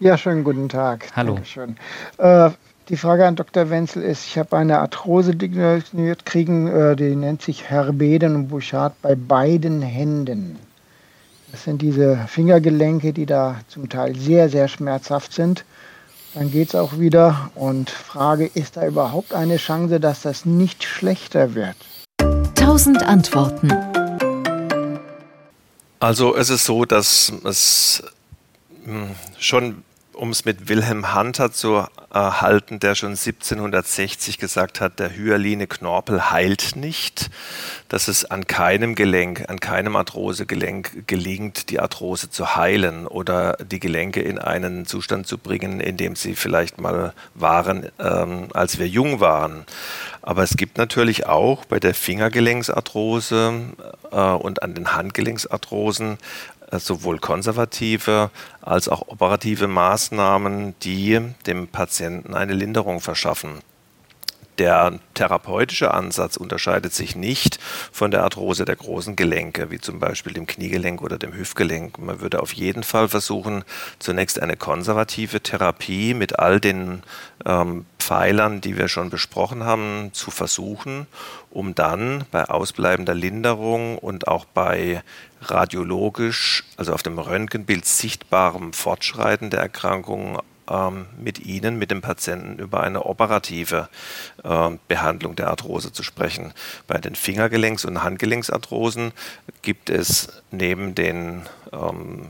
Ja, schönen guten Tag. Hallo. Dankeschön. Äh, die Frage an Dr. Wenzel ist, ich habe eine Arthrose diagnostiziert kriegen, äh, die nennt sich Herbeden und Bouchard bei beiden Händen. Das sind diese Fingergelenke, die da zum Teil sehr, sehr schmerzhaft sind. Dann geht es auch wieder und Frage, ist da überhaupt eine Chance, dass das nicht schlechter wird? Tausend Antworten. Also es ist so, dass es hm, schon um es mit Wilhelm Hunter zu erhalten, der schon 1760 gesagt hat, der hyaline Knorpel heilt nicht, dass es an keinem Gelenk, an keinem Arthrosegelenk gelingt, die Arthrose zu heilen oder die Gelenke in einen Zustand zu bringen, in dem sie vielleicht mal waren, ähm, als wir jung waren. Aber es gibt natürlich auch bei der Fingergelenksarthrose äh, und an den Handgelenksarthrosen äh, sowohl konservative als auch operative Maßnahmen, die dem Patienten eine Linderung verschaffen. Der therapeutische Ansatz unterscheidet sich nicht von der Arthrose der großen Gelenke, wie zum Beispiel dem Kniegelenk oder dem Hüftgelenk. Man würde auf jeden Fall versuchen, zunächst eine konservative Therapie mit all den ähm, Pfeilern, die wir schon besprochen haben, zu versuchen, um dann bei ausbleibender Linderung und auch bei radiologisch, also auf dem Röntgenbild sichtbarem Fortschreiten der Erkrankung ähm, mit Ihnen, mit dem Patienten über eine operative äh, Behandlung der Arthrose zu sprechen. Bei den Fingergelenks- und Handgelenksarthrosen gibt es neben den ähm,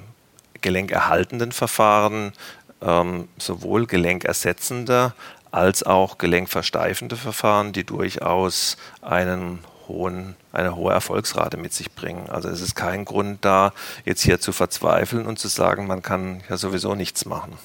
gelenkerhaltenden Verfahren ähm, sowohl gelenkersetzende als auch gelenkversteifende Verfahren, die durchaus einen hohen, eine hohe Erfolgsrate mit sich bringen. Also es ist kein Grund da, jetzt hier zu verzweifeln und zu sagen, man kann ja sowieso nichts machen.